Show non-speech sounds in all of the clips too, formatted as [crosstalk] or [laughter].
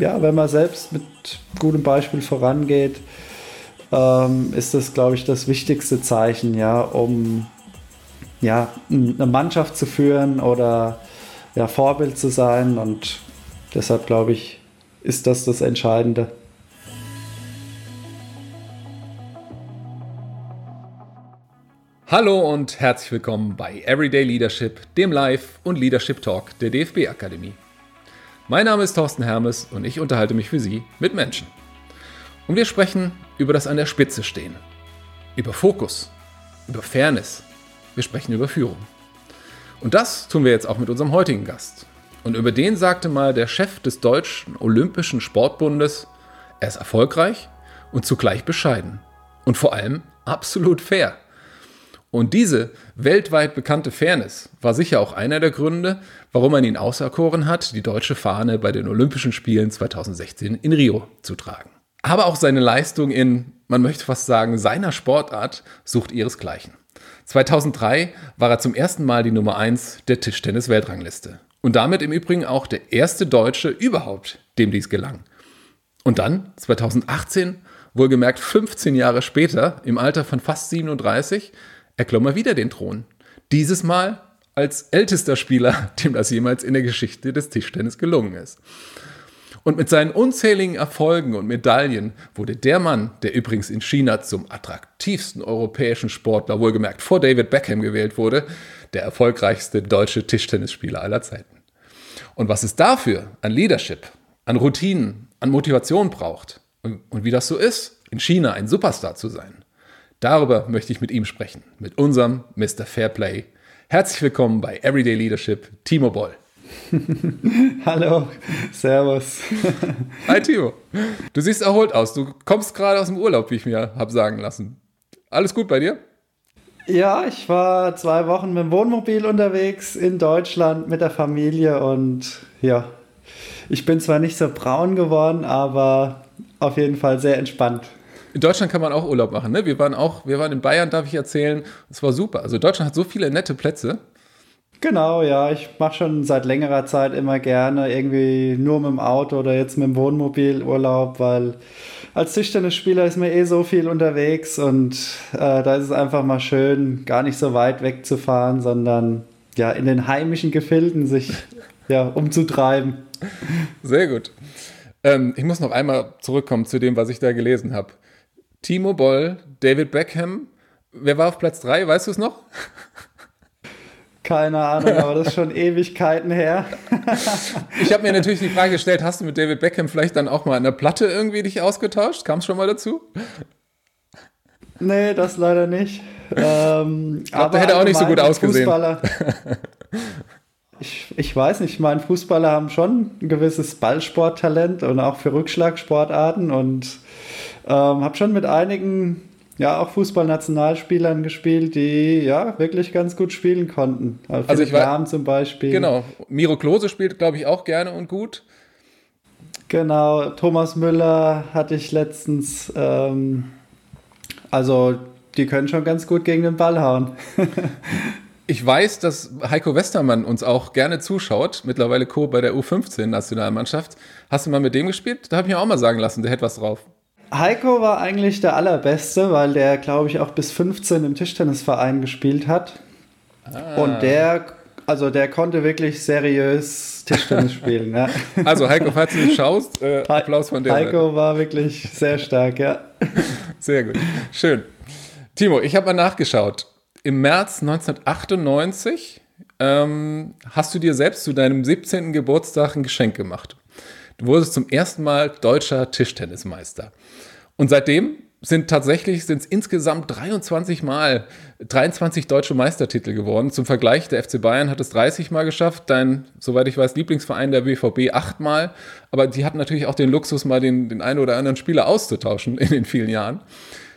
ja, wenn man selbst mit gutem Beispiel vorangeht, ähm, ist das, glaube ich, das wichtigste Zeichen, ja, um ja, eine Mannschaft zu führen oder ja, Vorbild zu sein. Und deshalb, glaube ich, ist das das Entscheidende. Hallo und herzlich willkommen bei Everyday Leadership, dem Live- und Leadership Talk der DFB Akademie. Mein Name ist Thorsten Hermes und ich unterhalte mich für Sie mit Menschen. Und wir sprechen über das an der Spitze stehen, über Fokus, über Fairness. Wir sprechen über Führung. Und das tun wir jetzt auch mit unserem heutigen Gast. Und über den sagte mal der Chef des Deutschen Olympischen Sportbundes, er ist erfolgreich und zugleich bescheiden. Und vor allem absolut fair. Und diese weltweit bekannte Fairness war sicher auch einer der Gründe, warum man ihn auserkoren hat, die deutsche Fahne bei den Olympischen Spielen 2016 in Rio zu tragen. Aber auch seine Leistung in, man möchte fast sagen, seiner Sportart sucht ihresgleichen. 2003 war er zum ersten Mal die Nummer 1 der Tischtennis-Weltrangliste. Und damit im Übrigen auch der erste Deutsche überhaupt, dem dies gelang. Und dann, 2018, wohlgemerkt 15 Jahre später, im Alter von fast 37, erklomm er wieder den Thron. Dieses Mal als ältester Spieler, [laughs] dem das jemals in der Geschichte des Tischtennis gelungen ist. Und mit seinen unzähligen Erfolgen und Medaillen wurde der Mann, der übrigens in China zum attraktivsten europäischen Sportler, wohlgemerkt vor David Beckham gewählt wurde, der erfolgreichste deutsche Tischtennisspieler aller Zeiten. Und was es dafür an Leadership, an Routinen, an Motivation braucht und, und wie das so ist, in China ein Superstar zu sein, Darüber möchte ich mit ihm sprechen, mit unserem Mr. Fairplay. Herzlich willkommen bei Everyday Leadership, Timo Boll. [laughs] Hallo, Servus. [laughs] Hi Timo. Du siehst erholt aus. Du kommst gerade aus dem Urlaub, wie ich mir habe sagen lassen. Alles gut bei dir? Ja, ich war zwei Wochen mit dem Wohnmobil unterwegs in Deutschland mit der Familie und ja, ich bin zwar nicht so braun geworden, aber auf jeden Fall sehr entspannt. In Deutschland kann man auch Urlaub machen. Ne? Wir waren auch, wir waren in Bayern, darf ich erzählen. Es war super. Also Deutschland hat so viele nette Plätze. Genau, ja. Ich mache schon seit längerer Zeit immer gerne irgendwie nur mit dem Auto oder jetzt mit dem Wohnmobil Urlaub, weil als Tischtennisspieler ist man eh so viel unterwegs und äh, da ist es einfach mal schön, gar nicht so weit wegzufahren, sondern ja in den heimischen Gefilden sich ja umzutreiben. Sehr gut. Ähm, ich muss noch einmal zurückkommen zu dem, was ich da gelesen habe. Timo Boll, David Beckham. Wer war auf Platz 3? Weißt du es noch? Keine Ahnung, aber das ist schon Ewigkeiten her. [laughs] ich habe mir natürlich die Frage gestellt, hast du mit David Beckham vielleicht dann auch mal an der Platte irgendwie dich ausgetauscht? Kam es schon mal dazu? Nee, das leider nicht. Ähm, ich glaub, der hätte auch nicht so gut ausgesehen. Fußballer, ich, ich weiß nicht, ich meine, Fußballer haben schon ein gewisses Ballsporttalent und auch für Rückschlagsportarten und ähm, habe schon mit einigen, ja, auch Fußballnationalspielern gespielt, die ja wirklich ganz gut spielen konnten. Also, also ich war zum Beispiel. Genau. Miro Klose spielt, glaube ich, auch gerne und gut. Genau. Thomas Müller hatte ich letztens. Ähm, also die können schon ganz gut gegen den Ball hauen. [laughs] Ich weiß, dass Heiko Westermann uns auch gerne zuschaut, mittlerweile Co. bei der U15-Nationalmannschaft. Hast du mal mit dem gespielt? Da habe ich mir auch mal sagen lassen, der hätte was drauf. Heiko war eigentlich der Allerbeste, weil der, glaube ich, auch bis 15 im Tischtennisverein gespielt hat. Ah. Und der, also der konnte wirklich seriös Tischtennis spielen. ja. [laughs] Also Heiko, falls du nicht schaust, äh, Applaus von dir. Heiko Seite. war wirklich sehr stark, ja. [laughs] Sehr gut. Schön. Timo, ich habe mal nachgeschaut. Im März 1998 ähm, hast du dir selbst zu deinem 17. Geburtstag ein Geschenk gemacht. Du wurdest zum ersten Mal deutscher Tischtennismeister. Und seitdem sind tatsächlich sind es insgesamt 23 Mal 23 deutsche Meistertitel geworden. Zum Vergleich, der FC Bayern hat es 30 Mal geschafft, dein, soweit ich weiß, Lieblingsverein der BVB achtmal. Aber die hatten natürlich auch den Luxus, mal den, den einen oder anderen Spieler auszutauschen in den vielen Jahren.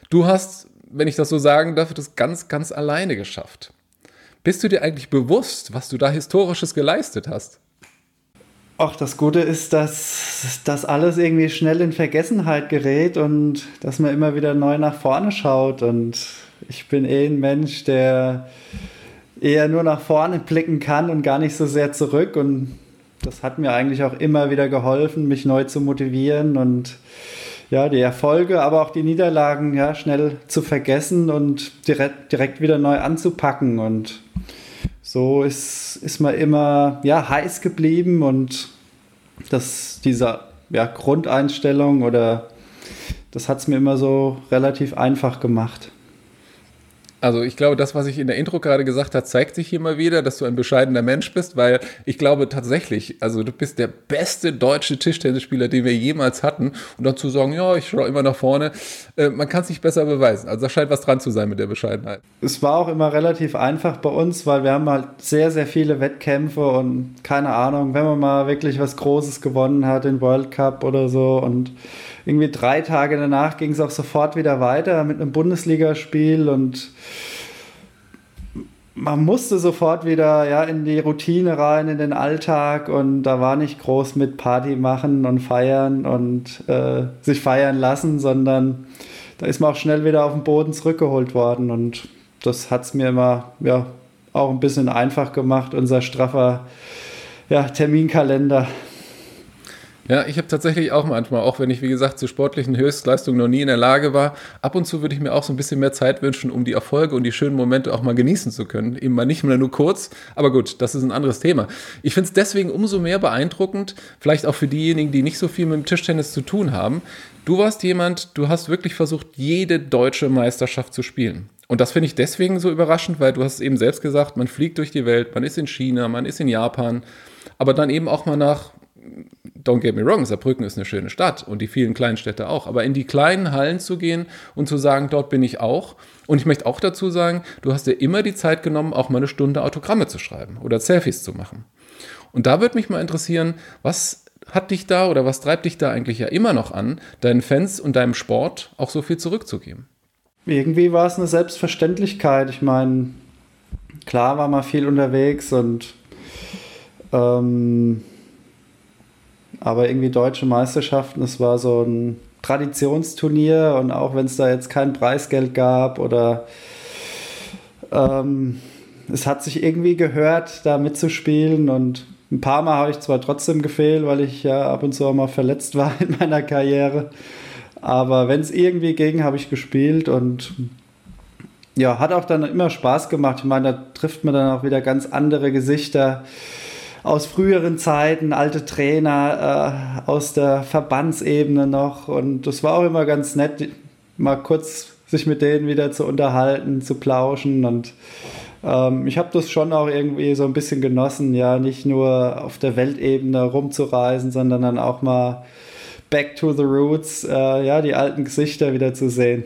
Du hast, wenn ich das so sagen darf, das ganz, ganz alleine geschafft. Bist du dir eigentlich bewusst, was du da Historisches geleistet hast? Ach, das Gute ist, dass das alles irgendwie schnell in Vergessenheit gerät und dass man immer wieder neu nach vorne schaut. Und ich bin eh ein Mensch, der eher nur nach vorne blicken kann und gar nicht so sehr zurück. Und das hat mir eigentlich auch immer wieder geholfen, mich neu zu motivieren und ja, die Erfolge, aber auch die Niederlagen ja, schnell zu vergessen und direkt, direkt wieder neu anzupacken. Und so ist, ist man immer ja, heiß geblieben und das, diese ja, Grundeinstellung oder das hat es mir immer so relativ einfach gemacht. Also ich glaube, das, was ich in der Intro gerade gesagt habe, zeigt sich hier mal wieder, dass du ein bescheidener Mensch bist, weil ich glaube tatsächlich, also du bist der beste deutsche Tischtennisspieler, den wir jemals hatten. Und dazu sagen, ja, ich schaue immer nach vorne, äh, man kann es nicht besser beweisen. Also da scheint was dran zu sein mit der Bescheidenheit. Es war auch immer relativ einfach bei uns, weil wir haben halt sehr, sehr viele Wettkämpfe und keine Ahnung, wenn man mal wirklich was Großes gewonnen hat, den World Cup oder so und irgendwie drei Tage danach ging es auch sofort wieder weiter mit einem Bundesligaspiel und man musste sofort wieder ja, in die Routine rein, in den Alltag und da war nicht groß mit Party machen und feiern und äh, sich feiern lassen, sondern da ist man auch schnell wieder auf den Boden zurückgeholt worden und das hat es mir immer ja, auch ein bisschen einfach gemacht, unser straffer ja, Terminkalender. Ja, ich habe tatsächlich auch manchmal, auch wenn ich, wie gesagt, zu sportlichen Höchstleistungen noch nie in der Lage war, ab und zu würde ich mir auch so ein bisschen mehr Zeit wünschen, um die Erfolge und die schönen Momente auch mal genießen zu können. Eben mal nicht mehr nur kurz, aber gut, das ist ein anderes Thema. Ich finde es deswegen umso mehr beeindruckend, vielleicht auch für diejenigen, die nicht so viel mit dem Tischtennis zu tun haben. Du warst jemand, du hast wirklich versucht, jede deutsche Meisterschaft zu spielen. Und das finde ich deswegen so überraschend, weil du hast es eben selbst gesagt, man fliegt durch die Welt, man ist in China, man ist in Japan, aber dann eben auch mal nach don't get me wrong, Saarbrücken ist eine schöne Stadt und die vielen kleinen Städte auch, aber in die kleinen Hallen zu gehen und zu sagen, dort bin ich auch. Und ich möchte auch dazu sagen, du hast dir immer die Zeit genommen, auch mal eine Stunde Autogramme zu schreiben oder Selfies zu machen. Und da würde mich mal interessieren, was hat dich da oder was treibt dich da eigentlich ja immer noch an, deinen Fans und deinem Sport auch so viel zurückzugeben? Irgendwie war es eine Selbstverständlichkeit. Ich meine, klar war man viel unterwegs und ähm, aber irgendwie deutsche Meisterschaften, es war so ein Traditionsturnier und auch wenn es da jetzt kein Preisgeld gab oder ähm, es hat sich irgendwie gehört, da mitzuspielen und ein paar Mal habe ich zwar trotzdem gefehlt, weil ich ja ab und zu auch mal verletzt [laughs] war in meiner Karriere, aber wenn es irgendwie ging, habe ich gespielt und ja, hat auch dann immer Spaß gemacht. Ich meine, da trifft man dann auch wieder ganz andere Gesichter aus früheren Zeiten, alte Trainer äh, aus der Verbandsebene noch. Und das war auch immer ganz nett, mal kurz sich mit denen wieder zu unterhalten, zu plauschen. Und ähm, ich habe das schon auch irgendwie so ein bisschen genossen, ja, nicht nur auf der Weltebene rumzureisen, sondern dann auch mal back to the roots, äh, ja, die alten Gesichter wieder zu sehen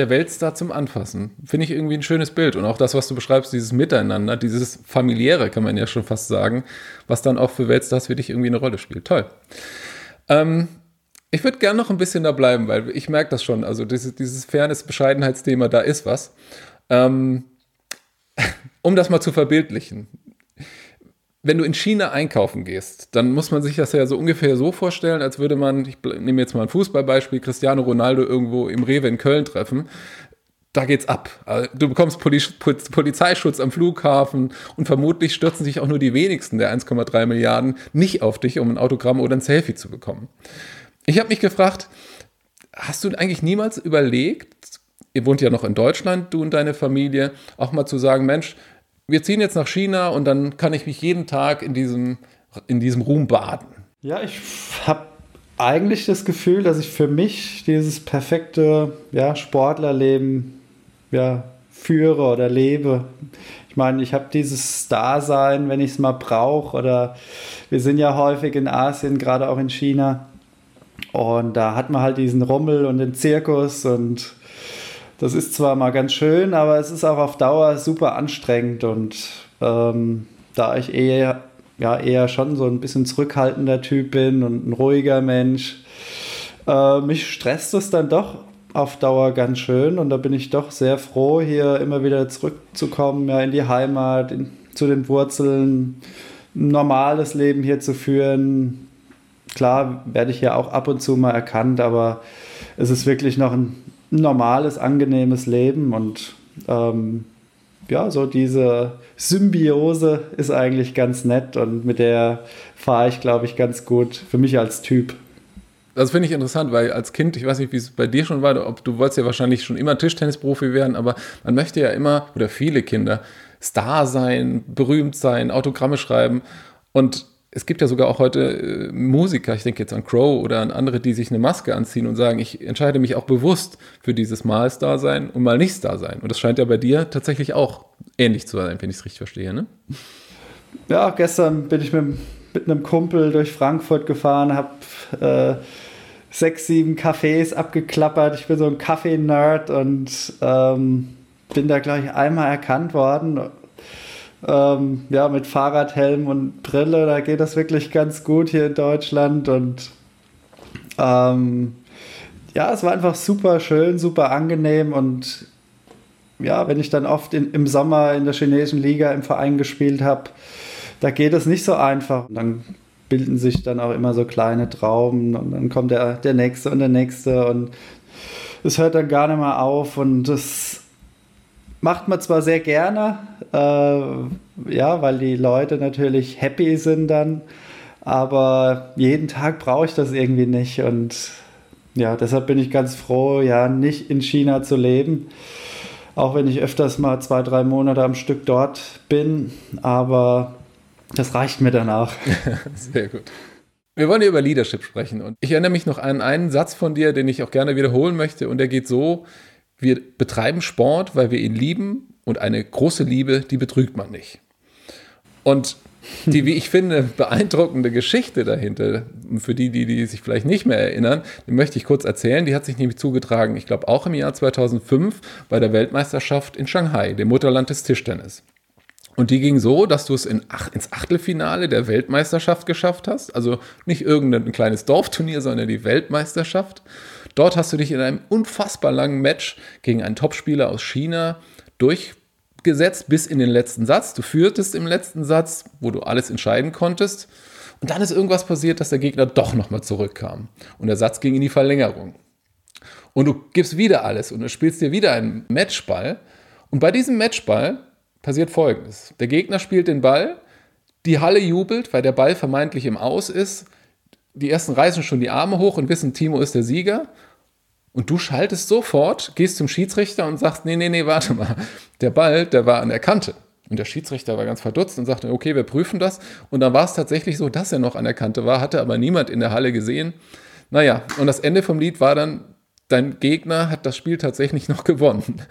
der Weltstar zum Anfassen. Finde ich irgendwie ein schönes Bild. Und auch das, was du beschreibst, dieses Miteinander, dieses familiäre, kann man ja schon fast sagen, was dann auch für Weltstars für dich irgendwie eine Rolle spielt. Toll. Ähm, ich würde gerne noch ein bisschen da bleiben, weil ich merke das schon. Also dieses, dieses Fairness-Bescheidenheitsthema, da ist was. Ähm, [laughs] um das mal zu verbildlichen wenn du in China einkaufen gehst, dann muss man sich das ja so ungefähr so vorstellen, als würde man, ich nehme jetzt mal ein Fußballbeispiel, Cristiano Ronaldo irgendwo im Rewe in Köln treffen. Da geht's ab. Also, du bekommst Polizeischutz am Flughafen und vermutlich stürzen sich auch nur die wenigsten der 1,3 Milliarden nicht auf dich, um ein Autogramm oder ein Selfie zu bekommen. Ich habe mich gefragt, hast du eigentlich niemals überlegt, ihr wohnt ja noch in Deutschland, du und deine Familie, auch mal zu sagen, Mensch, wir ziehen jetzt nach China und dann kann ich mich jeden Tag in diesem, in diesem Ruhm baden. Ja, ich habe eigentlich das Gefühl, dass ich für mich dieses perfekte ja, Sportlerleben ja, führe oder lebe. Ich meine, ich habe dieses Dasein, wenn ich es mal brauche, oder wir sind ja häufig in Asien, gerade auch in China. Und da hat man halt diesen Rummel und den Zirkus und das ist zwar mal ganz schön, aber es ist auch auf Dauer super anstrengend und ähm, da ich eher, ja, eher schon so ein bisschen zurückhaltender Typ bin und ein ruhiger Mensch, äh, mich stresst es dann doch auf Dauer ganz schön und da bin ich doch sehr froh, hier immer wieder zurückzukommen, ja, in die Heimat, in, zu den Wurzeln, ein normales Leben hier zu führen. Klar werde ich hier auch ab und zu mal erkannt, aber es ist wirklich noch ein normales, angenehmes Leben und ähm, ja, so diese Symbiose ist eigentlich ganz nett und mit der fahre ich, glaube ich, ganz gut für mich als Typ. Das finde ich interessant, weil als Kind, ich weiß nicht, wie es bei dir schon war, ob du wolltest ja wahrscheinlich schon immer Tischtennisprofi werden, aber man möchte ja immer, oder viele Kinder, Star sein, berühmt sein, Autogramme schreiben. Und es gibt ja sogar auch heute äh, Musiker, ich denke jetzt an Crow oder an andere, die sich eine Maske anziehen und sagen, ich entscheide mich auch bewusst für dieses Mal Star sein und mal nicht Star sein. Und das scheint ja bei dir tatsächlich auch ähnlich zu sein, wenn ich es richtig verstehe, ne? Ja, gestern bin ich mit, mit einem Kumpel durch Frankfurt gefahren, habe äh, sechs, sieben Cafés abgeklappert. Ich bin so ein Kaffee-Nerd und ähm, bin da gleich einmal erkannt worden. Ähm, ja, mit Fahrradhelm und Brille, da geht das wirklich ganz gut hier in Deutschland und ähm, ja, es war einfach super schön, super angenehm und ja, wenn ich dann oft in, im Sommer in der chinesischen Liga im Verein gespielt habe, da geht es nicht so einfach. Und dann bilden sich dann auch immer so kleine Trauben und dann kommt der, der nächste und der nächste und es hört dann gar nicht mehr auf und das macht man zwar sehr gerne, äh, ja, weil die Leute natürlich happy sind dann, aber jeden Tag brauche ich das irgendwie nicht und ja, deshalb bin ich ganz froh, ja, nicht in China zu leben. Auch wenn ich öfters mal zwei, drei Monate am Stück dort bin, aber das reicht mir danach. [laughs] Sehr gut. Wir wollen hier über Leadership sprechen und ich erinnere mich noch an einen Satz von dir, den ich auch gerne wiederholen möchte und der geht so, wir betreiben Sport, weil wir ihn lieben und eine große Liebe, die betrügt man nicht. Und die, wie ich finde, beeindruckende Geschichte dahinter, für die, die, die sich vielleicht nicht mehr erinnern, die möchte ich kurz erzählen. Die hat sich nämlich zugetragen, ich glaube auch im Jahr 2005 bei der Weltmeisterschaft in Shanghai, dem Mutterland des Tischtennis. Und die ging so, dass du es in ach, ins Achtelfinale der Weltmeisterschaft geschafft hast. Also nicht irgendein kleines Dorfturnier, sondern die Weltmeisterschaft. Dort hast du dich in einem unfassbar langen Match gegen einen Topspieler aus China durchgesetzt bis in den letzten Satz. Du führtest im letzten Satz, wo du alles entscheiden konntest. Und dann ist irgendwas passiert, dass der Gegner doch nochmal zurückkam. Und der Satz ging in die Verlängerung. Und du gibst wieder alles und du spielst dir wieder einen Matchball. Und bei diesem Matchball passiert Folgendes. Der Gegner spielt den Ball, die Halle jubelt, weil der Ball vermeintlich im Aus ist. Die ersten reißen schon die Arme hoch und wissen, Timo ist der Sieger. Und du schaltest sofort, gehst zum Schiedsrichter und sagst, nee, nee, nee, warte mal. Der Ball, der war an der Kante. Und der Schiedsrichter war ganz verdutzt und sagte, okay, wir prüfen das. Und dann war es tatsächlich so, dass er noch an der Kante war, hatte aber niemand in der Halle gesehen. Naja, und das Ende vom Lied war dann, dein Gegner hat das Spiel tatsächlich noch gewonnen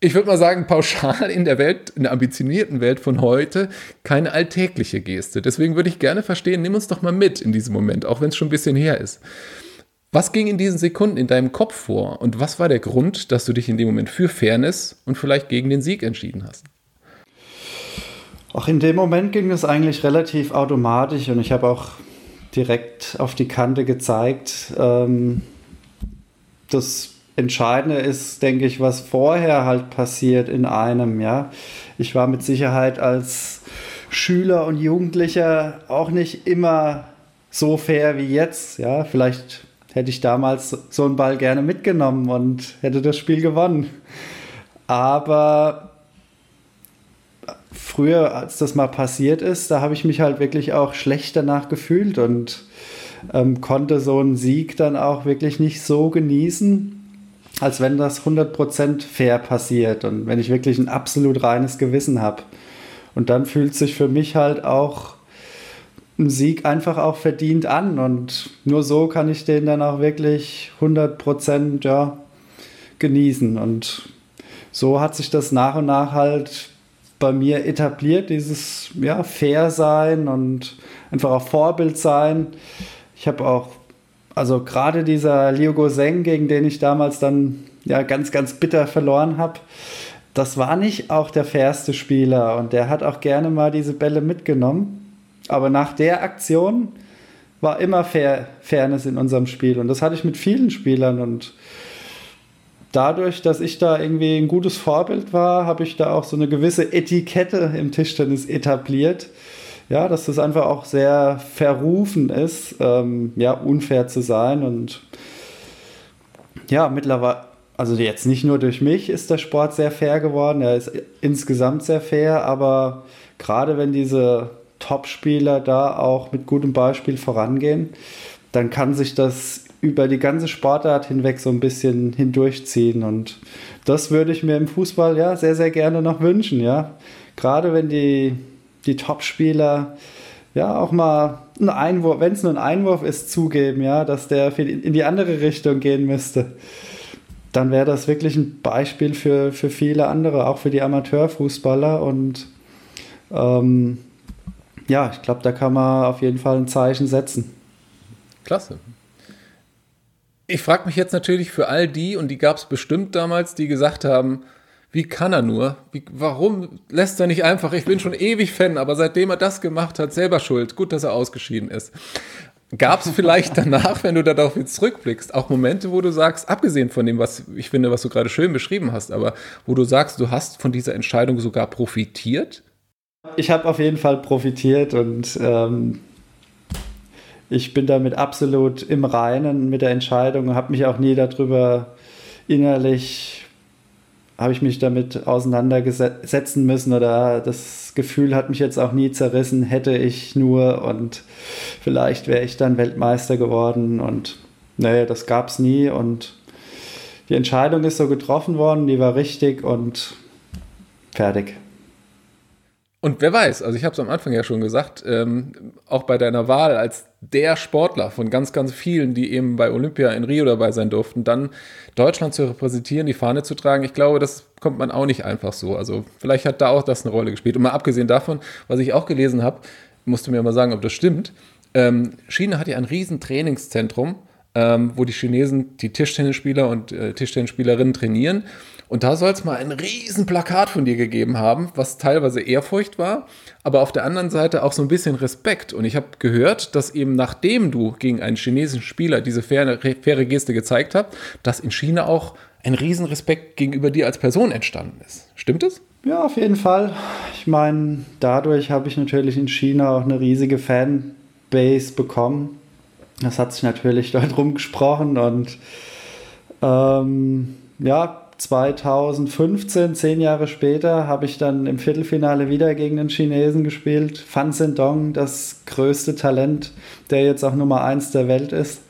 ich würde mal sagen, pauschal in der Welt, in der ambitionierten Welt von heute, keine alltägliche Geste. Deswegen würde ich gerne verstehen, nimm uns doch mal mit in diesem Moment, auch wenn es schon ein bisschen her ist. Was ging in diesen Sekunden in deinem Kopf vor und was war der Grund, dass du dich in dem Moment für Fairness und vielleicht gegen den Sieg entschieden hast? Auch in dem Moment ging es eigentlich relativ automatisch und ich habe auch direkt auf die Kante gezeigt, ähm, dass Entscheidende ist, denke ich, was vorher halt passiert in einem, ja. Ich war mit Sicherheit als Schüler und Jugendlicher auch nicht immer so fair wie jetzt, ja. Vielleicht hätte ich damals so einen Ball gerne mitgenommen und hätte das Spiel gewonnen. Aber früher, als das mal passiert ist, da habe ich mich halt wirklich auch schlecht danach gefühlt und ähm, konnte so einen Sieg dann auch wirklich nicht so genießen als wenn das 100% fair passiert und wenn ich wirklich ein absolut reines Gewissen habe. Und dann fühlt sich für mich halt auch ein Sieg einfach auch verdient an und nur so kann ich den dann auch wirklich 100% ja, genießen. Und so hat sich das nach und nach halt bei mir etabliert, dieses ja, Fair sein und einfach auch Vorbild sein. Ich habe auch also gerade dieser Liu Gozeng, gegen den ich damals dann ja ganz, ganz bitter verloren habe, das war nicht auch der fairste Spieler. Und der hat auch gerne mal diese Bälle mitgenommen. Aber nach der Aktion war immer Fair Fairness in unserem Spiel. Und das hatte ich mit vielen Spielern. Und dadurch, dass ich da irgendwie ein gutes Vorbild war, habe ich da auch so eine gewisse Etikette im Tischtennis etabliert ja, dass das einfach auch sehr verrufen ist, ähm, ja, unfair zu sein und ja, mittlerweile, also jetzt nicht nur durch mich ist der Sport sehr fair geworden, er ist insgesamt sehr fair, aber gerade wenn diese Top-Spieler da auch mit gutem Beispiel vorangehen, dann kann sich das über die ganze Sportart hinweg so ein bisschen hindurchziehen. Und das würde ich mir im Fußball ja sehr, sehr gerne noch wünschen, ja. Gerade wenn die, die Top-Spieler ja auch mal einen Einwurf, wenn es nur ein Einwurf ist, zugeben, ja, dass der in die andere Richtung gehen müsste. Dann wäre das wirklich ein Beispiel für, für viele andere, auch für die Amateurfußballer. Und ähm, ja, ich glaube, da kann man auf jeden Fall ein Zeichen setzen. Klasse. Ich frage mich jetzt natürlich für all die, und die gab es bestimmt damals, die gesagt haben, wie kann er nur? Wie, warum lässt er nicht einfach? Ich bin schon ewig Fan, aber seitdem er das gemacht hat, selber schuld. Gut, dass er ausgeschieden ist. Gab es [laughs] vielleicht danach, wenn du darauf jetzt zurückblickst, auch Momente, wo du sagst, abgesehen von dem, was ich finde, was du gerade schön beschrieben hast, aber wo du sagst, du hast von dieser Entscheidung sogar profitiert? Ich habe auf jeden Fall profitiert und ähm, ich bin damit absolut im Reinen mit der Entscheidung und habe mich auch nie darüber innerlich, habe ich mich damit auseinandersetzen müssen oder das Gefühl hat mich jetzt auch nie zerrissen, hätte ich nur und vielleicht wäre ich dann Weltmeister geworden und nee, das gab es nie und die Entscheidung ist so getroffen worden, die war richtig und fertig. Und wer weiß, also ich habe es am Anfang ja schon gesagt, ähm, auch bei deiner Wahl als der Sportler von ganz, ganz vielen, die eben bei Olympia in Rio dabei sein durften, dann Deutschland zu repräsentieren, die Fahne zu tragen, ich glaube, das kommt man auch nicht einfach so. Also vielleicht hat da auch das eine Rolle gespielt. Und mal abgesehen davon, was ich auch gelesen habe, musst du mir mal sagen, ob das stimmt. Ähm, China hat ja ein riesen Trainingszentrum, ähm, wo die Chinesen die Tischtennisspieler und äh, Tischtennisspielerinnen trainieren. Und da soll es mal ein riesen Plakat von dir gegeben haben, was teilweise Ehrfurcht war, aber auf der anderen Seite auch so ein bisschen Respekt. Und ich habe gehört, dass eben nachdem du gegen einen chinesischen Spieler diese faire, faire Geste gezeigt hast, dass in China auch ein riesen Respekt gegenüber dir als Person entstanden ist. Stimmt es? Ja, auf jeden Fall. Ich meine, dadurch habe ich natürlich in China auch eine riesige Fanbase bekommen. Das hat sich natürlich [laughs] dort rumgesprochen und ähm, ja, 2015, zehn Jahre später, habe ich dann im Viertelfinale wieder gegen den Chinesen gespielt. Fan Zhendong, das größte Talent, der jetzt auch Nummer eins der Welt ist.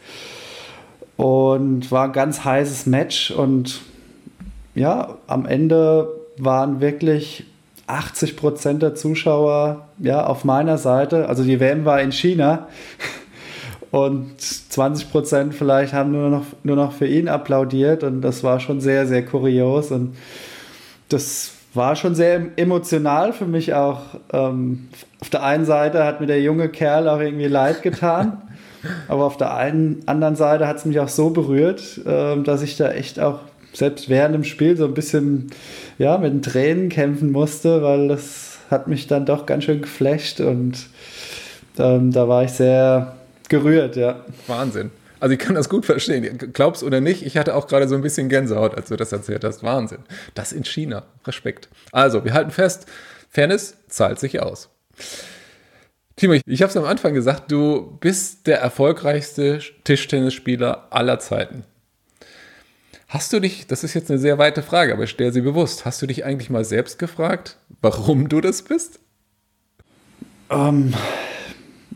Und war ein ganz heißes Match. Und ja, am Ende waren wirklich 80 Prozent der Zuschauer ja, auf meiner Seite. Also die WM war in China und 20 Prozent vielleicht haben nur noch, nur noch für ihn applaudiert. Und das war schon sehr, sehr kurios. Und das war schon sehr emotional für mich auch. Ähm, auf der einen Seite hat mir der junge Kerl auch irgendwie leid getan, [laughs] aber auf der einen, anderen Seite hat es mich auch so berührt, ähm, dass ich da echt auch selbst während dem Spiel so ein bisschen ja, mit den Tränen kämpfen musste, weil das hat mich dann doch ganz schön geflasht. Und ähm, da war ich sehr, gerührt, ja. Wahnsinn. Also ich kann das gut verstehen. Glaubst oder nicht, ich hatte auch gerade so ein bisschen Gänsehaut, als du das erzählt hast. Wahnsinn. Das in China. Respekt. Also, wir halten fest, Fairness zahlt sich aus. Timo, ich habe es am Anfang gesagt, du bist der erfolgreichste Tischtennisspieler aller Zeiten. Hast du dich, das ist jetzt eine sehr weite Frage, aber ich stelle sie bewusst, hast du dich eigentlich mal selbst gefragt, warum du das bist? Ähm,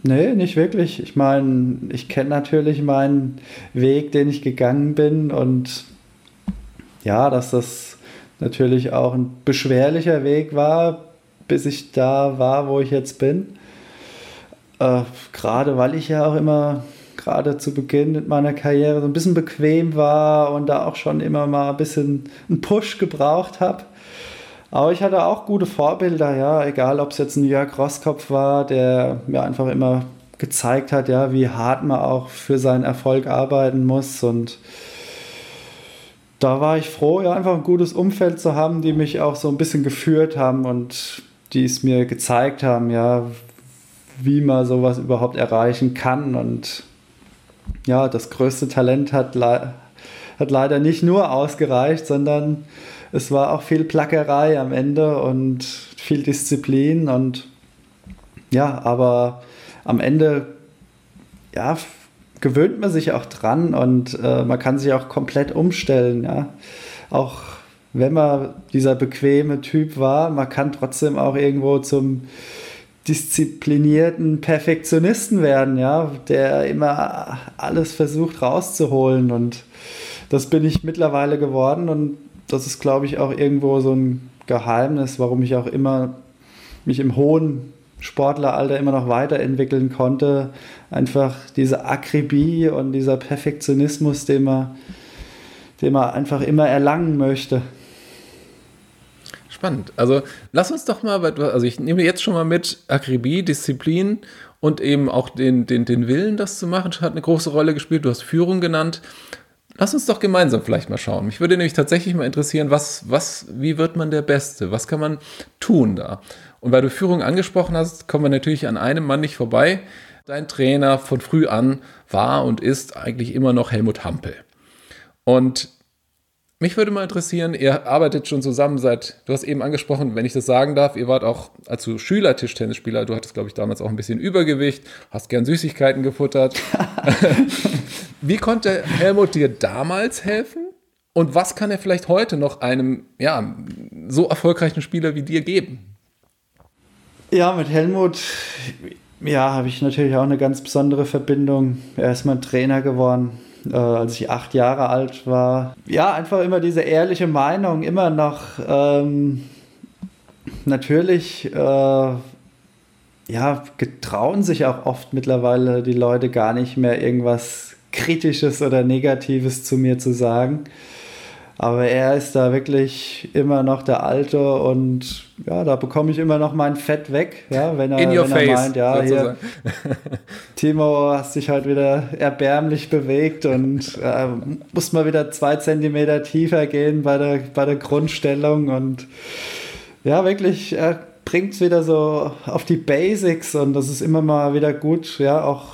Nee, nicht wirklich. Ich meine, ich kenne natürlich meinen Weg, den ich gegangen bin und ja, dass das natürlich auch ein beschwerlicher Weg war, bis ich da war, wo ich jetzt bin. Äh, gerade weil ich ja auch immer, gerade zu Beginn mit meiner Karriere, so ein bisschen bequem war und da auch schon immer mal ein bisschen einen Push gebraucht habe. Aber ich hatte auch gute Vorbilder, ja, egal ob es jetzt ein Jörg Rosskopf war, der mir einfach immer gezeigt hat, ja, wie hart man auch für seinen Erfolg arbeiten muss. Und da war ich froh, ja, einfach ein gutes Umfeld zu haben, die mich auch so ein bisschen geführt haben und die es mir gezeigt haben, ja, wie man sowas überhaupt erreichen kann. Und ja, das größte Talent hat, le hat leider nicht nur ausgereicht, sondern es war auch viel Plackerei am Ende und viel Disziplin und ja, aber am Ende ja, gewöhnt man sich auch dran und äh, man kann sich auch komplett umstellen, ja. Auch wenn man dieser bequeme Typ war, man kann trotzdem auch irgendwo zum disziplinierten Perfektionisten werden, ja, der immer alles versucht rauszuholen und das bin ich mittlerweile geworden und das ist, glaube ich, auch irgendwo so ein Geheimnis, warum ich auch immer mich im hohen Sportleralter immer noch weiterentwickeln konnte. Einfach diese Akribie und dieser Perfektionismus, den man, den man einfach immer erlangen möchte. Spannend. Also lass uns doch mal, also ich nehme jetzt schon mal mit Akribie, Disziplin und eben auch den, den, den Willen, das zu machen, hat eine große Rolle gespielt. Du hast Führung genannt. Lass uns doch gemeinsam vielleicht mal schauen. Mich würde nämlich tatsächlich mal interessieren, was, was, wie wird man der Beste? Was kann man tun da? Und weil du Führung angesprochen hast, kommen wir natürlich an einem Mann nicht vorbei. Dein Trainer von früh an war und ist eigentlich immer noch Helmut Hampel. Und mich würde mal interessieren, ihr arbeitet schon zusammen seit, du hast eben angesprochen, wenn ich das sagen darf, ihr wart auch als du Schüler Tischtennisspieler, du hattest, glaube ich, damals auch ein bisschen Übergewicht, hast gern Süßigkeiten gefuttert. [laughs] Wie konnte Helmut dir damals helfen? Und was kann er vielleicht heute noch einem, ja, so erfolgreichen Spieler wie dir geben? Ja, mit Helmut, ja, habe ich natürlich auch eine ganz besondere Verbindung. Er ist mein Trainer geworden äh, als ich acht Jahre alt war. Ja, einfach immer diese ehrliche Meinung, immer noch ähm, natürlich, äh, ja, getrauen sich auch oft mittlerweile die Leute gar nicht mehr irgendwas Kritisches oder Negatives zu mir zu sagen. Aber er ist da wirklich immer noch der Alte und ja, da bekomme ich immer noch mein Fett weg, ja, wenn er, In your wenn face, er meint, ja, hier, [laughs] Timo, hast dich halt wieder erbärmlich bewegt und äh, musst mal wieder zwei Zentimeter tiefer gehen bei der, bei der Grundstellung und ja, wirklich, er bringt es wieder so auf die Basics und das ist immer mal wieder gut, ja, auch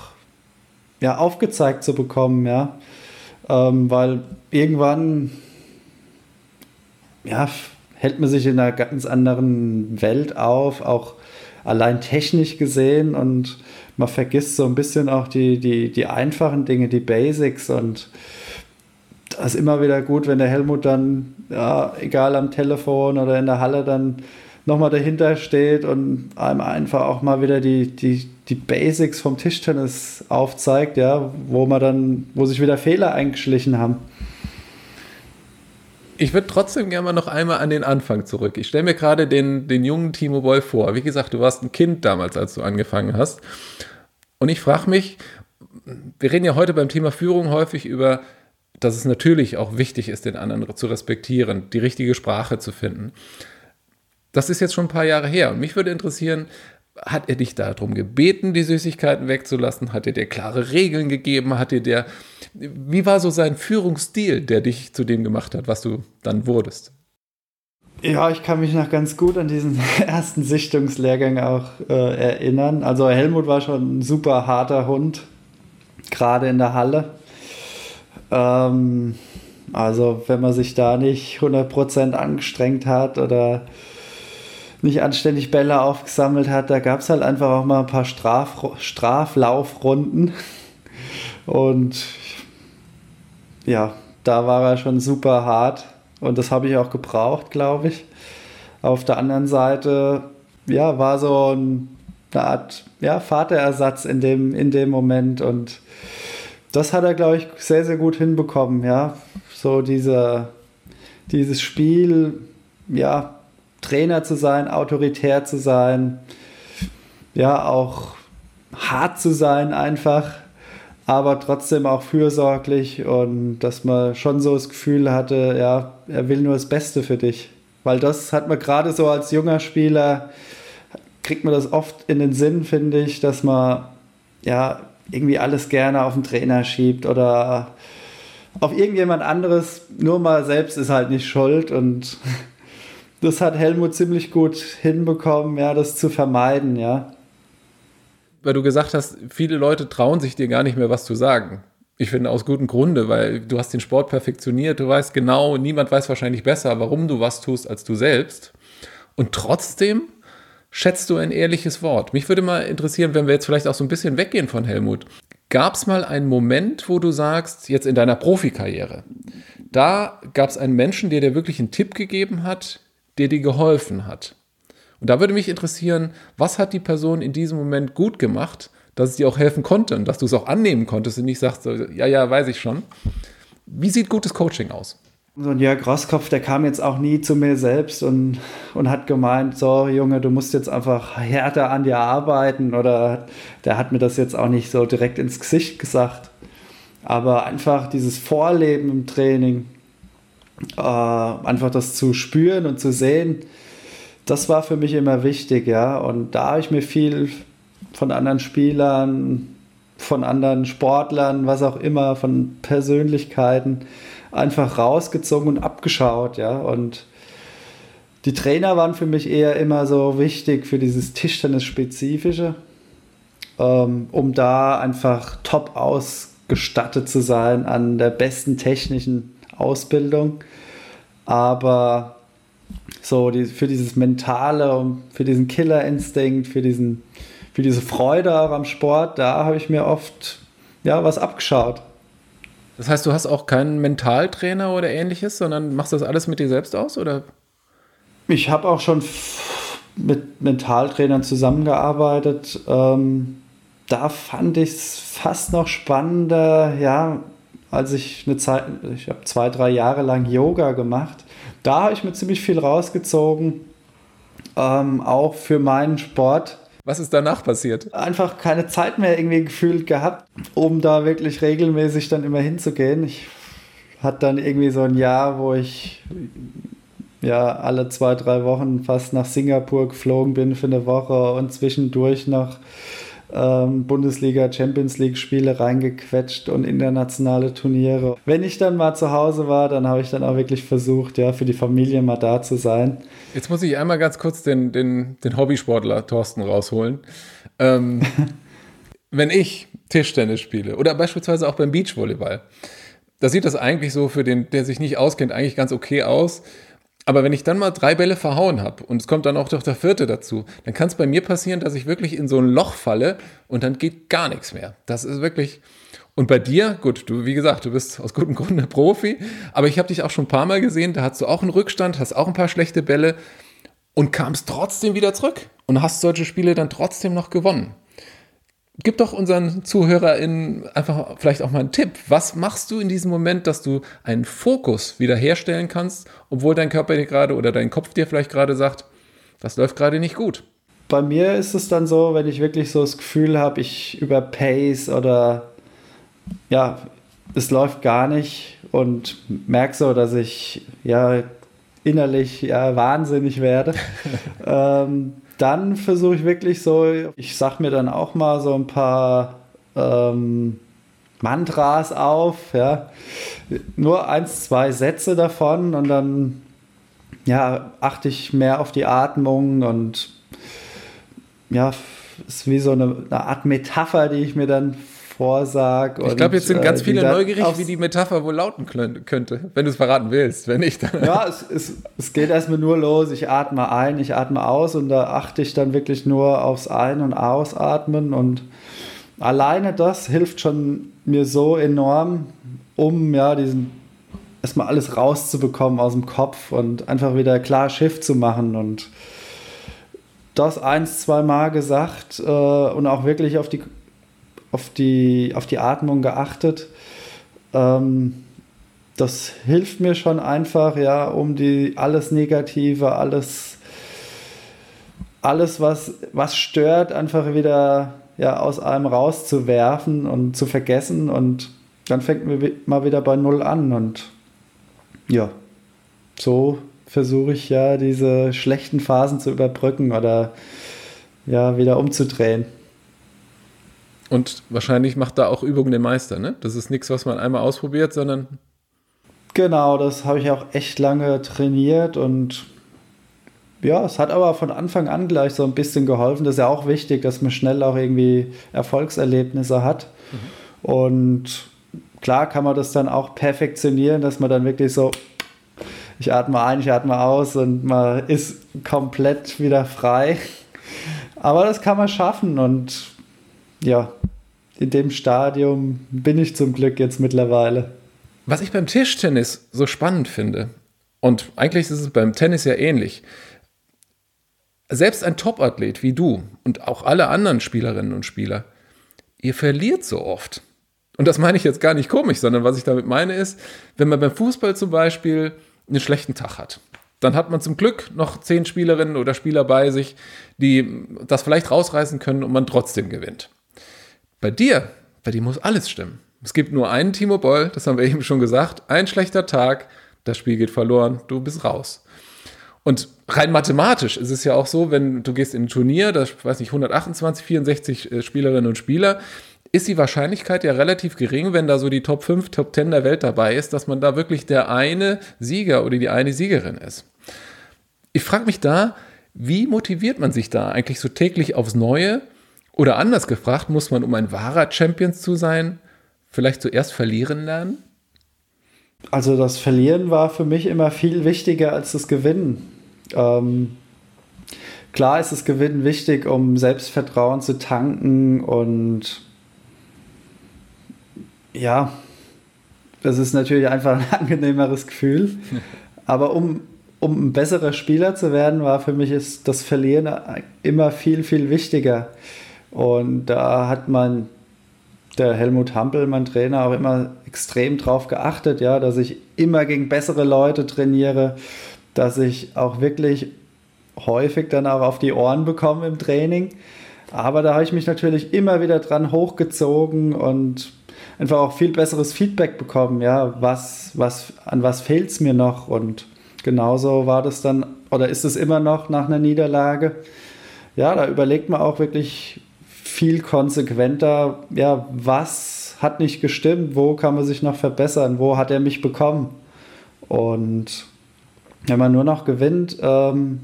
ja, aufgezeigt zu bekommen, ja, ähm, weil irgendwann ja, hält man sich in einer ganz anderen Welt auf, auch allein technisch gesehen und man vergisst so ein bisschen auch die, die, die einfachen Dinge, die Basics und das ist immer wieder gut, wenn der Helmut dann, ja, egal am Telefon oder in der Halle dann nochmal dahinter steht und einem einfach auch mal wieder die, die, die Basics vom Tischtennis aufzeigt, ja, wo man dann, wo sich wieder Fehler eingeschlichen haben. Ich würde trotzdem gerne mal noch einmal an den Anfang zurück. Ich stelle mir gerade den, den jungen Timo Boll vor. Wie gesagt, du warst ein Kind damals, als du angefangen hast. Und ich frage mich, wir reden ja heute beim Thema Führung häufig über, dass es natürlich auch wichtig ist, den anderen zu respektieren, die richtige Sprache zu finden. Das ist jetzt schon ein paar Jahre her. Und mich würde interessieren, hat er dich darum gebeten, die Süßigkeiten wegzulassen? Hat er dir klare Regeln gegeben? Hat er dir, wie war so sein Führungsstil, der dich zu dem gemacht hat, was du dann wurdest? Ja, ich kann mich noch ganz gut an diesen [laughs] ersten Sichtungslehrgang auch äh, erinnern. Also Helmut war schon ein super harter Hund, gerade in der Halle. Ähm, also wenn man sich da nicht 100% angestrengt hat oder nicht anständig Bälle aufgesammelt hat. Da gab es halt einfach auch mal ein paar Straf Straflaufrunden. Und ja, da war er schon super hart. Und das habe ich auch gebraucht, glaube ich. Auf der anderen Seite, ja, war so ein, eine Art ja, Vaterersatz in dem, in dem Moment. Und das hat er, glaube ich, sehr, sehr gut hinbekommen. Ja, so diese, dieses Spiel, ja, Trainer zu sein, autoritär zu sein, ja, auch hart zu sein einfach, aber trotzdem auch fürsorglich und dass man schon so das Gefühl hatte, ja, er will nur das Beste für dich. Weil das hat man gerade so als junger Spieler, kriegt man das oft in den Sinn, finde ich, dass man ja irgendwie alles gerne auf den Trainer schiebt oder auf irgendjemand anderes, nur mal selbst ist halt nicht schuld und das hat Helmut ziemlich gut hinbekommen, ja, das zu vermeiden, ja. Weil du gesagt hast, viele Leute trauen sich dir gar nicht mehr was zu sagen. Ich finde aus gutem Grunde, weil du hast den Sport perfektioniert, du weißt genau, niemand weiß wahrscheinlich besser, warum du was tust als du selbst. Und trotzdem schätzt du ein ehrliches Wort. Mich würde mal interessieren, wenn wir jetzt vielleicht auch so ein bisschen weggehen von Helmut. Gab es mal einen Moment, wo du sagst, jetzt in deiner Profikarriere, da gab es einen Menschen, der dir wirklich einen Tipp gegeben hat, der dir geholfen hat? Und da würde mich interessieren, was hat die Person in diesem Moment gut gemacht, dass es dir auch helfen konnte und dass du es auch annehmen konntest und nicht sagst, so, ja, ja, weiß ich schon. Wie sieht gutes Coaching aus? So ein Jörg Rosskopf, der kam jetzt auch nie zu mir selbst und, und hat gemeint, so Junge, du musst jetzt einfach härter an dir arbeiten oder der hat mir das jetzt auch nicht so direkt ins Gesicht gesagt. Aber einfach dieses Vorleben im Training, äh, einfach das zu spüren und zu sehen, das war für mich immer wichtig, ja. Und da habe ich mir viel von anderen Spielern, von anderen Sportlern, was auch immer, von Persönlichkeiten einfach rausgezogen und abgeschaut, ja. Und die Trainer waren für mich eher immer so wichtig für dieses Tischtennis-Spezifische, ähm, um da einfach top ausgestattet zu sein an der besten technischen Ausbildung. Aber so die, für dieses Mentale, für diesen Killerinstinkt, für, diesen, für diese Freude auch am Sport, da habe ich mir oft ja, was abgeschaut. Das heißt, du hast auch keinen Mentaltrainer oder ähnliches, sondern machst das alles mit dir selbst aus, oder? Ich habe auch schon mit Mentaltrainern zusammengearbeitet. Ähm, da fand ich es fast noch spannender, ja, als ich eine Zeit, ich habe zwei, drei Jahre lang Yoga gemacht. Da habe ich mir ziemlich viel rausgezogen, ähm, auch für meinen Sport was ist danach passiert? Einfach keine Zeit mehr irgendwie gefühlt gehabt, um da wirklich regelmäßig dann immer hinzugehen. Ich hatte dann irgendwie so ein Jahr, wo ich ja alle zwei, drei Wochen fast nach Singapur geflogen bin für eine Woche und zwischendurch noch ähm, Bundesliga, Champions League Spiele reingequetscht und internationale Turniere. Wenn ich dann mal zu Hause war, dann habe ich dann auch wirklich versucht, ja, für die Familie mal da zu sein. Jetzt muss ich einmal ganz kurz den, den, den Hobbysportler Thorsten rausholen. Ähm, [laughs] wenn ich Tischtennis spiele oder beispielsweise auch beim Beachvolleyball, da sieht das eigentlich so für den, der sich nicht auskennt, eigentlich ganz okay aus. Aber wenn ich dann mal drei Bälle verhauen habe und es kommt dann auch noch der vierte dazu, dann kann es bei mir passieren, dass ich wirklich in so ein Loch falle und dann geht gar nichts mehr. Das ist wirklich. Und bei dir, gut, du, wie gesagt, du bist aus gutem Grunde [laughs] Profi, aber ich habe dich auch schon ein paar Mal gesehen, da hast du auch einen Rückstand, hast auch ein paar schlechte Bälle und kamst trotzdem wieder zurück und hast solche Spiele dann trotzdem noch gewonnen gib doch unseren ZuhörerInnen einfach vielleicht auch mal einen Tipp. Was machst du in diesem Moment, dass du einen Fokus wiederherstellen kannst, obwohl dein Körper dir gerade oder dein Kopf dir vielleicht gerade sagt, das läuft gerade nicht gut? Bei mir ist es dann so, wenn ich wirklich so das Gefühl habe, ich überpace oder ja, es läuft gar nicht und merke so, dass ich ja innerlich ja wahnsinnig werde. [laughs] ähm, dann versuche ich wirklich so, ich sag mir dann auch mal so ein paar ähm, Mantras auf, ja. Nur eins, zwei Sätze davon und dann ja, achte ich mehr auf die Atmung und ja, ist wie so eine, eine Art Metapher, die ich mir dann vorsag. Ich glaube, jetzt sind ganz äh, viele neugierig, wie die Metapher wohl lauten könnte, wenn du es verraten willst. Wenn nicht, dann. Ja, es, es, es geht erstmal nur los. Ich atme ein, ich atme aus und da achte ich dann wirklich nur aufs Ein- und Ausatmen und alleine das hilft schon mir so enorm, um ja diesen erstmal alles rauszubekommen aus dem Kopf und einfach wieder klar Schiff zu machen und das eins, zwei Mal gesagt äh, und auch wirklich auf die auf die, auf die Atmung geachtet. Ähm, das hilft mir schon einfach, ja, um die alles Negative, alles, alles was, was stört, einfach wieder ja, aus einem rauszuwerfen und zu vergessen. Und dann fängt man mal wieder bei Null an. Und ja, so versuche ich ja diese schlechten Phasen zu überbrücken oder ja, wieder umzudrehen. Und wahrscheinlich macht da auch Übung den Meister, ne? Das ist nichts, was man einmal ausprobiert, sondern. Genau, das habe ich auch echt lange trainiert und ja, es hat aber von Anfang an gleich so ein bisschen geholfen. Das ist ja auch wichtig, dass man schnell auch irgendwie Erfolgserlebnisse hat. Mhm. Und klar kann man das dann auch perfektionieren, dass man dann wirklich so, ich atme ein, ich atme aus und man ist komplett wieder frei. Aber das kann man schaffen und ja, in dem Stadium bin ich zum Glück jetzt mittlerweile. Was ich beim Tischtennis so spannend finde, und eigentlich ist es beim Tennis ja ähnlich, selbst ein Topathlet wie du und auch alle anderen Spielerinnen und Spieler, ihr verliert so oft. Und das meine ich jetzt gar nicht komisch, sondern was ich damit meine ist, wenn man beim Fußball zum Beispiel einen schlechten Tag hat, dann hat man zum Glück noch zehn Spielerinnen oder Spieler bei sich, die das vielleicht rausreißen können und man trotzdem gewinnt. Bei dir, bei dir muss alles stimmen. Es gibt nur einen Timo Boll, das haben wir eben schon gesagt, ein schlechter Tag, das Spiel geht verloren, du bist raus. Und rein mathematisch ist es ja auch so, wenn du gehst in ein Turnier, da weiß nicht 128, 64 äh, Spielerinnen und Spieler, ist die Wahrscheinlichkeit ja relativ gering, wenn da so die Top 5, Top 10 der Welt dabei ist, dass man da wirklich der eine Sieger oder die eine Siegerin ist. Ich frage mich da, wie motiviert man sich da eigentlich so täglich aufs Neue? Oder anders gefragt, muss man, um ein wahrer Champion zu sein, vielleicht zuerst verlieren lernen? Also das Verlieren war für mich immer viel wichtiger als das Gewinnen. Ähm, klar ist das Gewinnen wichtig, um Selbstvertrauen zu tanken und ja, das ist natürlich einfach ein [laughs] angenehmeres Gefühl. Aber um, um ein besserer Spieler zu werden, war für mich ist das Verlieren immer viel, viel wichtiger. Und da hat man der Helmut Hampel, mein Trainer, auch immer extrem drauf geachtet, ja, dass ich immer gegen bessere Leute trainiere, dass ich auch wirklich häufig dann auch auf die Ohren bekomme im Training. Aber da habe ich mich natürlich immer wieder dran hochgezogen und einfach auch viel besseres Feedback bekommen, ja, was, was, an was fehlt es mir noch und genauso war das dann, oder ist es immer noch nach einer Niederlage. Ja, da überlegt man auch wirklich viel konsequenter, ja, was hat nicht gestimmt, wo kann man sich noch verbessern, wo hat er mich bekommen. Und wenn man nur noch gewinnt, ähm,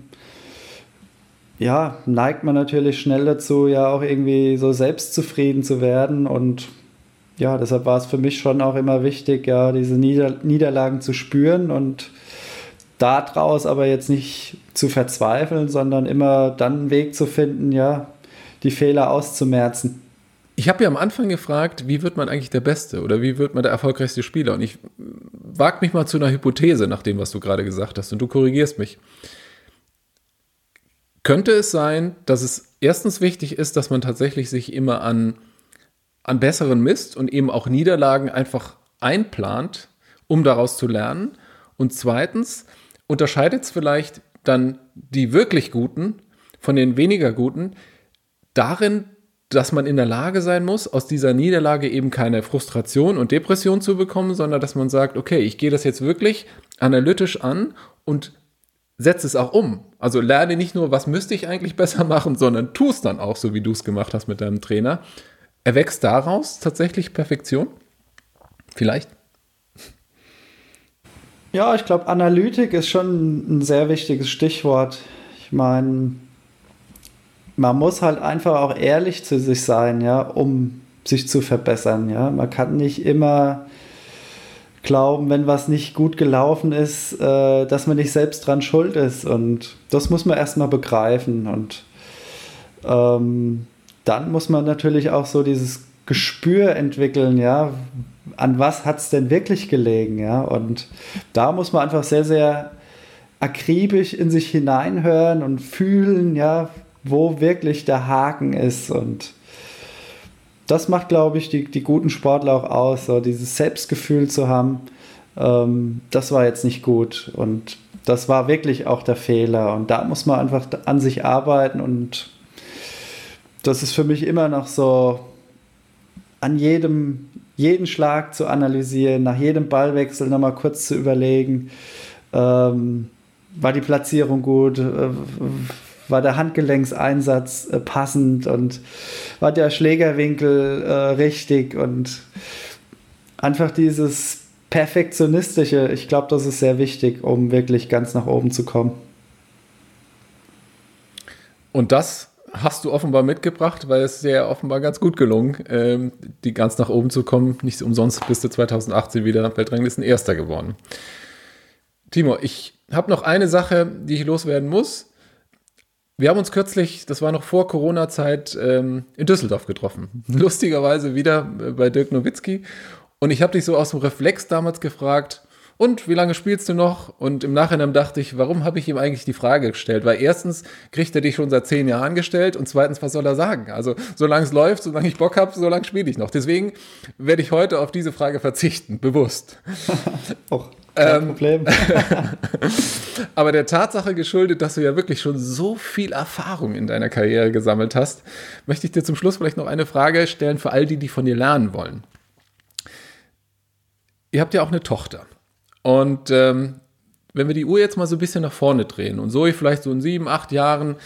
ja, neigt man natürlich schnell dazu, ja auch irgendwie so selbstzufrieden zu werden. Und ja, deshalb war es für mich schon auch immer wichtig, ja, diese Nieder Niederlagen zu spüren und daraus aber jetzt nicht zu verzweifeln, sondern immer dann einen Weg zu finden, ja, die Fehler auszumerzen. Ich habe ja am Anfang gefragt, wie wird man eigentlich der Beste oder wie wird man der erfolgreichste Spieler? Und ich wage mich mal zu einer Hypothese nach dem, was du gerade gesagt hast, und du korrigierst mich. Könnte es sein, dass es erstens wichtig ist, dass man tatsächlich sich immer an, an besseren misst und eben auch Niederlagen einfach einplant, um daraus zu lernen? Und zweitens, unterscheidet es vielleicht dann die wirklich Guten von den weniger Guten, darin, dass man in der Lage sein muss, aus dieser Niederlage eben keine Frustration und Depression zu bekommen, sondern dass man sagt, okay, ich gehe das jetzt wirklich analytisch an und setze es auch um. Also lerne nicht nur, was müsste ich eigentlich [laughs] besser machen, sondern tu es dann auch, so wie du es gemacht hast mit deinem Trainer. Erwächst daraus tatsächlich Perfektion? Vielleicht? Ja, ich glaube, Analytik ist schon ein sehr wichtiges Stichwort. Ich meine, man muss halt einfach auch ehrlich zu sich sein, ja, um sich zu verbessern, ja. Man kann nicht immer glauben, wenn was nicht gut gelaufen ist, äh, dass man nicht selbst dran schuld ist. Und das muss man erstmal begreifen. Und ähm, dann muss man natürlich auch so dieses Gespür entwickeln, ja, an was hat es denn wirklich gelegen, ja. Und da muss man einfach sehr, sehr akribisch in sich hineinhören und fühlen, ja, wo wirklich der Haken ist. Und das macht, glaube ich, die, die guten Sportler auch aus, so dieses Selbstgefühl zu haben, ähm, das war jetzt nicht gut. Und das war wirklich auch der Fehler. Und da muss man einfach an sich arbeiten. Und das ist für mich immer noch so, an jedem, jeden Schlag zu analysieren, nach jedem Ballwechsel nochmal kurz zu überlegen, ähm, war die Platzierung gut, äh, war der Handgelenkseinsatz äh, passend und war der Schlägerwinkel äh, richtig und einfach dieses perfektionistische, ich glaube, das ist sehr wichtig, um wirklich ganz nach oben zu kommen. Und das hast du offenbar mitgebracht, weil es sehr offenbar ganz gut gelungen, ähm, die ganz nach oben zu kommen. Nicht umsonst bist du 2018 wieder Weltranglisten Erster geworden. Timo, ich habe noch eine Sache, die ich loswerden muss Wir haben uns kürzlich, das war noch vor Corona-Zeit, ähm, in Düsseldorf getroffen. [laughs] Lustigerweise wieder äh, bei Dirk Nowitzki. Und ich habe dich so aus dem Reflex damals gefragt, und wie lange spielst du noch? Und im Nachhinein dachte ich, warum habe ich ihm eigentlich die Frage gestellt? Weil erstens kriegt er dich schon seit zehn Jahren gestellt und zweitens, was soll er sagen? Also, solange es läuft, solange ich Bock habe, solange spiele ich noch. Deswegen werde ich heute auf diese Frage verzichten, bewusst. [laughs] Och, kein ähm, Problem. [laughs] aber der Tatsache geschuldet, dass du ja wirklich schon so viel Erfahrung in deiner Karriere gesammelt hast, möchte ich dir zum Schluss vielleicht noch eine Frage stellen für all die, die von dir lernen wollen. Ihr habt ja auch eine Tochter. Und ähm, wenn wir die Uhr jetzt mal so ein bisschen nach vorne drehen und Zoe vielleicht so in sieben, acht Jahren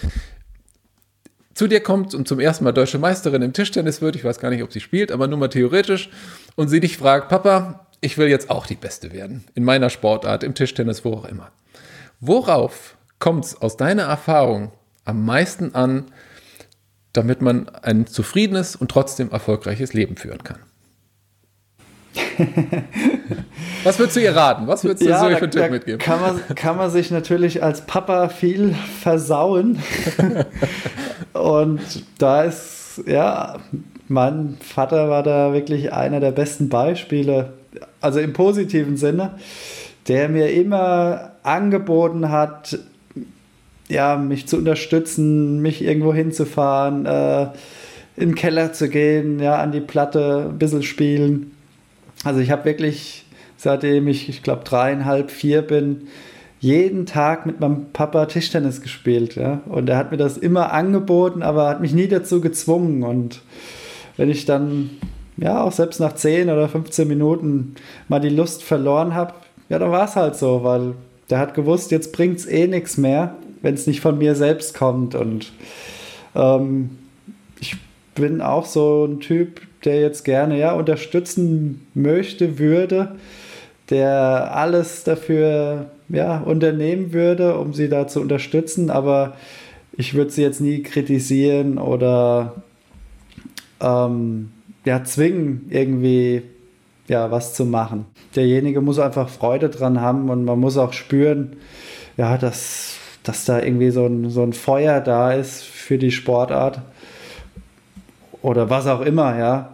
zu dir kommt und zum ersten Mal deutsche Meisterin im Tischtennis wird, ich weiß gar nicht, ob sie spielt, aber nur mal theoretisch, und sie dich fragt, Papa, ich will jetzt auch die Beste werden, in meiner Sportart, im Tischtennis, wo auch immer. Worauf kommt es aus deiner Erfahrung am meisten an, damit man ein zufriedenes und trotzdem erfolgreiches Leben führen kann? [laughs] Was würdest du ihr raten? Was würdest du ja, so für Tipp mitgeben? Kann man, kann man sich natürlich als Papa viel versauen. [laughs] Und da ist, ja, mein Vater war da wirklich einer der besten Beispiele, also im positiven Sinne, der mir immer angeboten hat, ja, mich zu unterstützen, mich irgendwo hinzufahren, äh, in den Keller zu gehen, ja, an die Platte ein bisschen spielen. Also ich habe wirklich, seitdem ich, ich glaube, dreieinhalb, vier bin, jeden Tag mit meinem Papa Tischtennis gespielt. Ja? Und er hat mir das immer angeboten, aber hat mich nie dazu gezwungen. Und wenn ich dann, ja, auch selbst nach 10 oder 15 Minuten mal die Lust verloren habe, ja, dann war es halt so, weil der hat gewusst, jetzt bringt es eh nichts mehr, wenn es nicht von mir selbst kommt. Und ähm, ich bin auch so ein Typ, der jetzt gerne ja, unterstützen möchte, würde, der alles dafür ja, unternehmen würde, um sie da zu unterstützen, aber ich würde sie jetzt nie kritisieren oder ähm, ja, zwingen, irgendwie ja, was zu machen. Derjenige muss einfach Freude dran haben und man muss auch spüren, ja, dass, dass da irgendwie so ein, so ein Feuer da ist für die Sportart oder was auch immer, ja.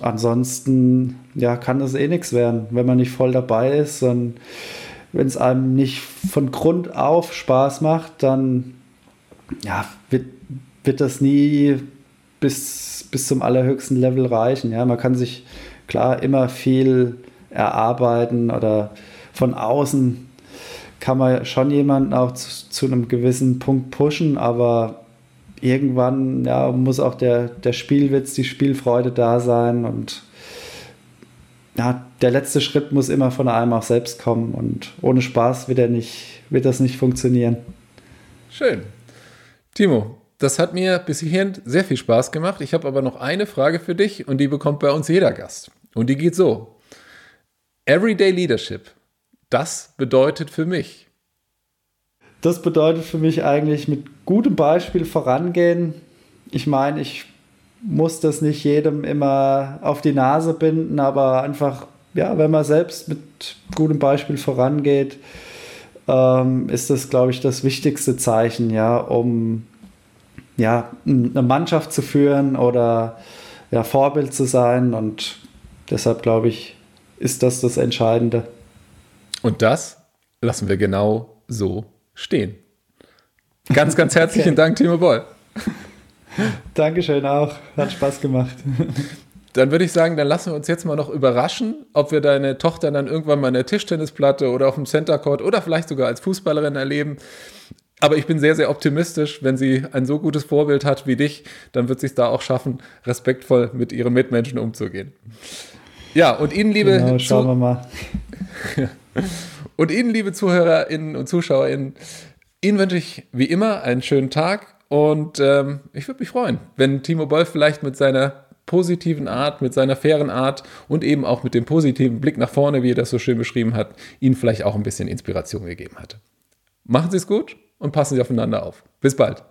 Ansonsten, ja, kann das eh nichts werden, wenn man nicht voll dabei ist und wenn es einem nicht von Grund auf Spaß macht, dann ja, wird, wird das nie bis, bis zum allerhöchsten Level reichen. Ja, man kann sich klar immer viel erarbeiten oder von außen kann man schon jemanden auch zu, zu einem gewissen Punkt pushen, aber irgendwann ja, muss auch der, der Spielwitz, die Spielfreude da sein und ja, der letzte Schritt muss immer von einem auch selbst kommen und ohne Spaß wird, er nicht, wird das nicht funktionieren. Schön. Timo, das hat mir bis hierhin sehr viel Spaß gemacht. Ich habe aber noch eine Frage für dich und die bekommt bei uns jeder Gast. Und die geht so. Everyday Leadership, das bedeutet für mich das bedeutet für mich eigentlich mit gutem Beispiel vorangehen. Ich meine, ich muss das nicht jedem immer auf die Nase binden, aber einfach, ja, wenn man selbst mit gutem Beispiel vorangeht, ähm, ist das, glaube ich, das wichtigste Zeichen, ja, um ja, eine Mannschaft zu führen oder ja, Vorbild zu sein. Und deshalb, glaube ich, ist das das Entscheidende. Und das lassen wir genau so stehen. Ganz, ganz herzlichen [laughs] okay. Dank, Timo Boll. Dankeschön auch. Hat Spaß gemacht. Dann würde ich sagen, dann lassen wir uns jetzt mal noch überraschen, ob wir deine Tochter dann irgendwann mal in der Tischtennisplatte oder auf dem Center Court oder vielleicht sogar als Fußballerin erleben. Aber ich bin sehr, sehr optimistisch, wenn sie ein so gutes Vorbild hat wie dich, dann wird sie es da auch schaffen, respektvoll mit ihren Mitmenschen umzugehen. Ja, und Ihnen, liebe. Genau, schauen wir mal. [laughs] Und Ihnen, liebe ZuhörerInnen und ZuschauerInnen, Ihnen wünsche ich wie immer einen schönen Tag und ähm, ich würde mich freuen, wenn Timo Boll vielleicht mit seiner positiven Art, mit seiner fairen Art und eben auch mit dem positiven Blick nach vorne, wie er das so schön beschrieben hat, Ihnen vielleicht auch ein bisschen Inspiration gegeben hat. Machen Sie es gut und passen Sie aufeinander auf. Bis bald.